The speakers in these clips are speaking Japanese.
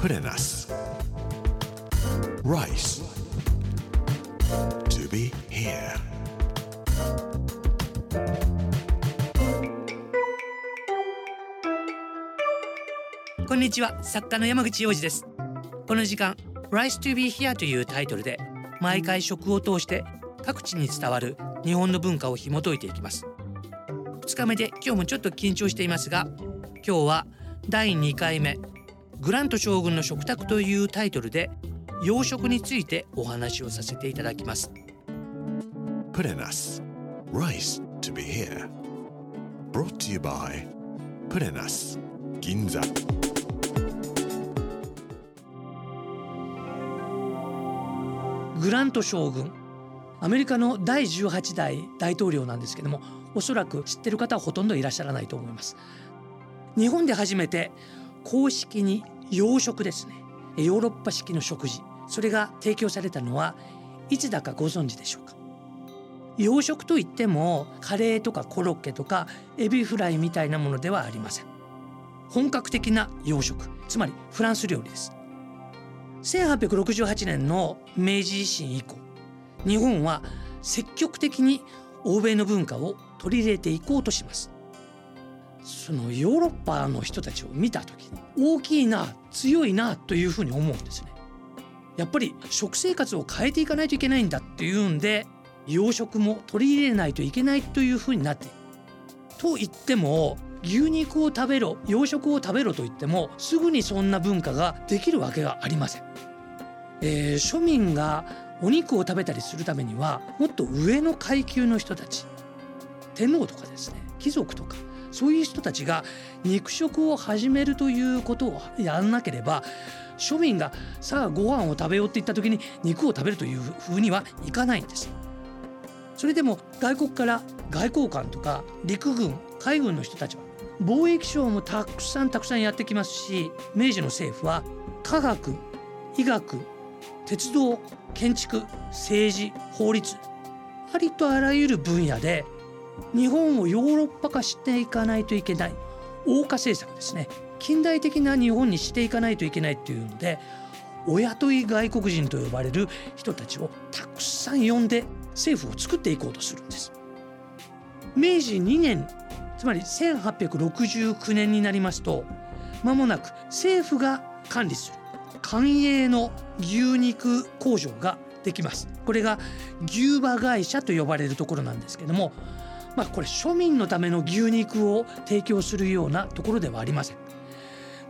Put in us. Rice. To be here. こんにちは作家の山口洋二ですこの時間 Rice to be here というタイトルで毎回食を通して各地に伝わる日本の文化を紐解いていきます2日目で今日もちょっと緊張していますが今日は第2回目グラント将軍の食卓というタイトルで洋食についてお話をさせていただきます. Rice to be here. Brought to you by us. Ginza. グラント将軍アメリカの第18代大統領なんですけどもおそらく知ってる方はほとんどいらっしゃらないと思います日本で初めて公式に洋食ですね。ヨーロッパ式の食事。それが提供されたのはいつだかご存知でしょうか？洋食といってもカレーとかコロッケとかエビフライみたいなものではありません。本格的な洋食。つまりフランス料理です。1868年の明治維新以降日本は積極的に欧米の文化を取り入れていこうとします。そのヨーロッパの人たちを見た時に大きいな強いなというふうに思うんですね。やっぱり食生活を変えていかないといけないんだっていうんで洋食も取り入れないといけないというふうになってと言っても牛肉を食べろ洋食を食べろと言ってもすぐにそんな文化ができるわけがありません、えー庶民がお肉を食べたりするためにはもっと上の階級の人たち天皇とかですね貴族とかそういう人たちが肉食を始めるということをやらなければ庶民がさあご飯を食べようって言った時に肉を食べるというふうにはいかないんです。それでも外国から外交官とか陸軍海軍の人たちは貿易商もたくさんたくさんやってきますし明治の政府は科学医学鉄道建築政治法律ありとあらゆる分野で日本をヨーロッパ化していかないといけない。欧化政策ですね。近代的な日本にしていかないといけないというのでお雇い外国人と呼ばれる人たちをたくさん呼んで政府を作っていこうとするんです。明治2年つまり1869年になりますと間もなく政府が管理する官営の牛肉工場ができます。これが牛馬会社と呼ばれるところなんですけどもまあこれ庶民のための牛肉を提供するようなところではありません。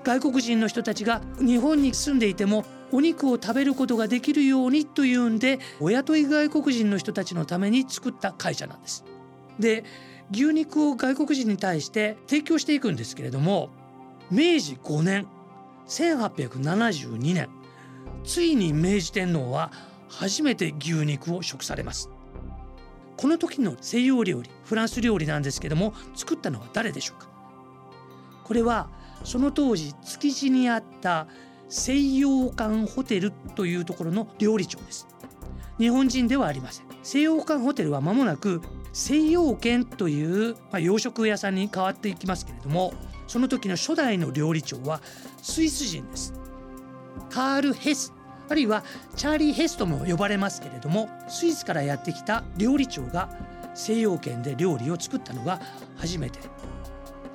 外国人の人たちが日本に住んでいてもお肉を食べることができるようにというんでお雇い外国人の人たちのために作った会社なんです。で牛肉を外国人に対して提供していくんですけれども明治5年1872年ついに明治天皇は初めて牛肉を食されます。この時の西洋料理フランス料理なんですけども作ったのは誰でしょうか？これはその当時築地にあった西洋館ホテルというところの料理長です。日本人ではありません。西洋館ホテルは間もなく西洋軒という、まあ、洋食屋さんに変わっていきますけれどもその時の初代の料理長はスイス人です。カール・ヘス。あるいはチャーリー・ヘスとも呼ばれますけれどもスイスからやってきた料理長が西洋圏で料理を作ったのが初めて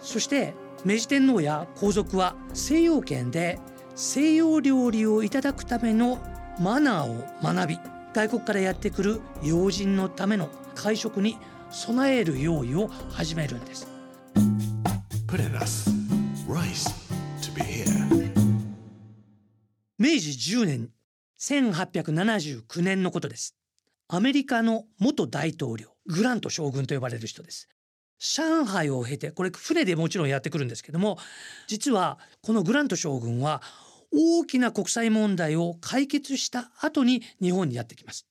そして明治天皇や皇族は西洋圏で西洋料理をいただくためのマナーを学び外国からやってくる要人のための会食に備える用意を始めるんです.明治10年1879年のことです。アメリカの元大統領グラント将軍と呼ばれる人です。上海を経てこれ船でもちろんやってくるんですけども実はこのグラント将軍は大きな国際問題を解決した後に日本にやってきます。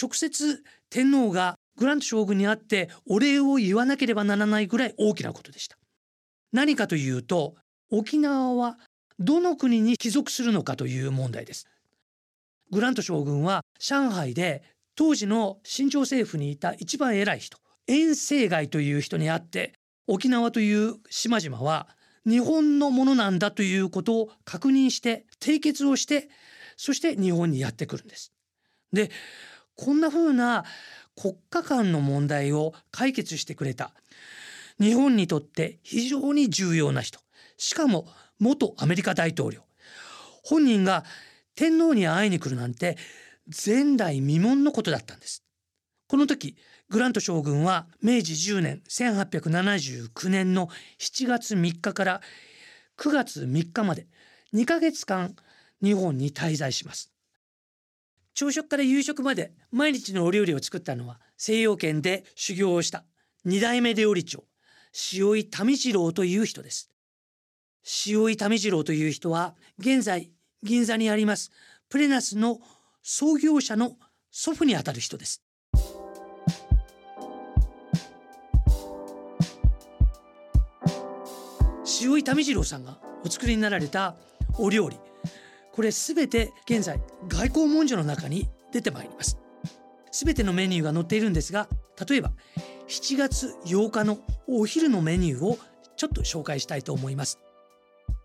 直接天皇がグラント将軍に会ってお礼を言わなければならないぐらい大きなことでした。何かというと沖縄はどの国に帰属するのかという問題です。グラント将軍は上海で当時の清朝政府にいた一番偉い人遠征外という人に会って沖縄という島々は日本のものなんだということを確認して締結をしてそして日本にやってくるんです。でこんな風な国家間の問題を解決してくれた。日本にとって非常に重要な人。しかも元アメリカ大統領。本人が天皇に会いに来るなんて前代未聞のことだったんです。この時グラント将軍は明治10年1879年の7月3日から9月3日まで2ヶ月間日本に滞在します。朝食から夕食まで毎日のお料理を作ったのは西洋圏で修行をした二代目料理長塩井民次郎という人です。塩井民次郎という人は現在銀座にありますプレナスの創業者の祖父にあたる人です。塩井民次郎さんがお作りになられたお料理。これすべて現在外交文書の中に出てまいります。すべてのメニューが載っているんですが例えば7月8日のお昼のメニューをちょっと紹介したいと思います。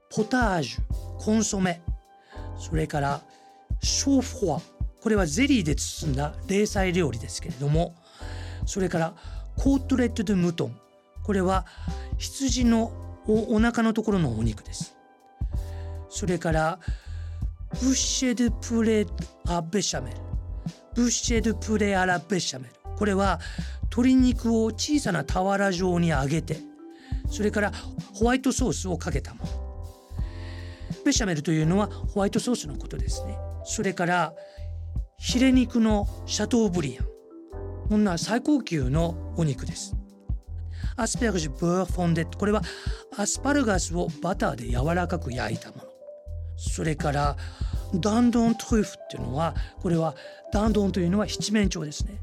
ポタージュコンソメそれからショーフォアこれはゼリーで包んだ冷菜料理ですけれどもそれからコートレット・ドゥ・ムトンこれは羊のおお腹のところのお肉です。それからブッシェ・ドゥ・プレ・ア・ベシャメルブッシェ・ドゥ・プレ・アラ・ベシャメルこれは鶏肉を小さな俵状に揚げてそれからホワイトソースをかけたもの。ベシャメルというのはホワイトソースのことですね。それからヒレ肉のシャトーブリアン。こんな最高級のお肉です。アスペルジュ・ブーフォンデットこれはアスパルガスをバターで柔らかく焼いたもの。それからダンドントリュフっていうのはこれはダンドンというのは七面鳥ですね。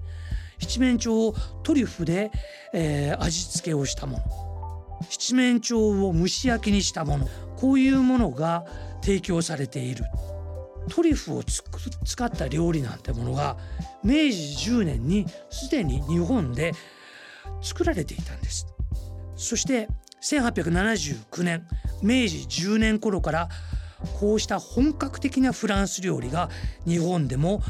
七面鳥をトリュフで、えー、味付けをしたもの。七面鳥を蒸し焼きにしたもの。こういうものが提供されている。トリュフを使った料理なんてものが明治10年にすでに日本で作られていたんです。そして1879年明治10年頃からこうした本格的なフランス料理が日本でも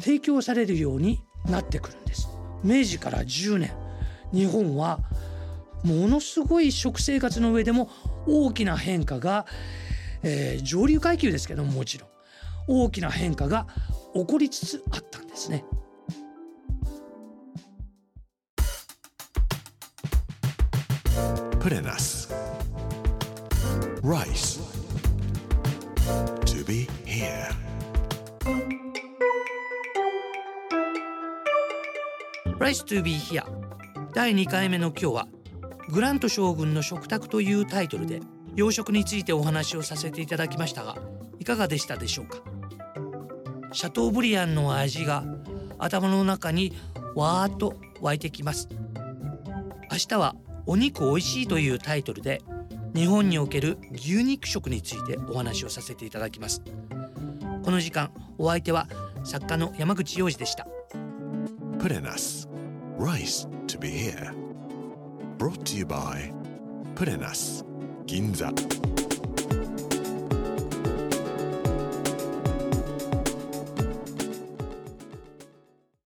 提供されるようになってくるんです。明治から10年日本はものすごい食生活の上でも大きな変化が、えー、上流階級ですけどももちろん大きな変化が起こりつつあったんですね。プレナス Rice. To be here. Rice to be here. 第2回目の今日はグラント将軍の食卓というタイトルで洋食についてお話をさせていただきましたがいかがでしたでしょうか？シャトーブリアンの味が頭の中にわーっと湧いてきます。明日はお肉おいしいというタイトルで日本における牛肉食についてお話をさせていただきます。この時間お相手は作家の山口洋二でした。プレナス Rice to be here. brought to you by プレナス銀座